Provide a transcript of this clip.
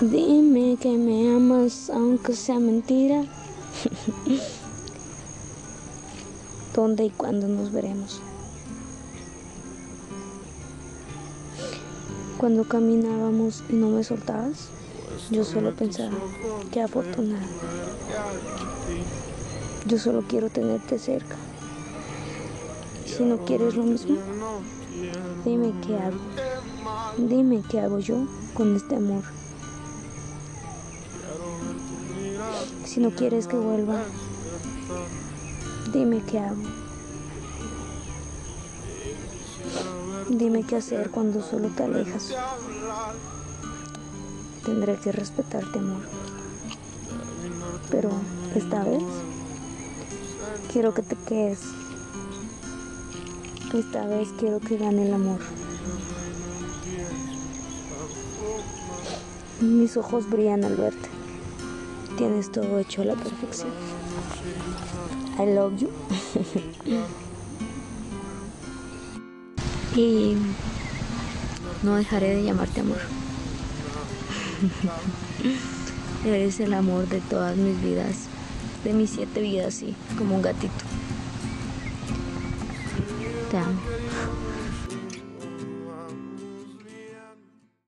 Dime que me amas aunque sea mentira. ¿Dónde y cuándo nos veremos? Cuando caminábamos y no me soltabas, yo solo pensaba, qué afortunada. Yo solo quiero tenerte cerca. Si no quieres lo mismo, dime qué hago. Dime qué hago yo con este amor. Si no quieres que vuelva, dime qué hago. Dime qué hacer cuando solo te alejas. Tendré que respetarte, amor. Pero esta vez quiero que te quedes. Esta vez quiero que gane el amor. Mis ojos brillan al verte. Tienes todo hecho a la perfección. I love you. y no dejaré de llamarte amor. Eres el amor de todas mis vidas, de mis siete vidas, sí, como un gatito. Te amo.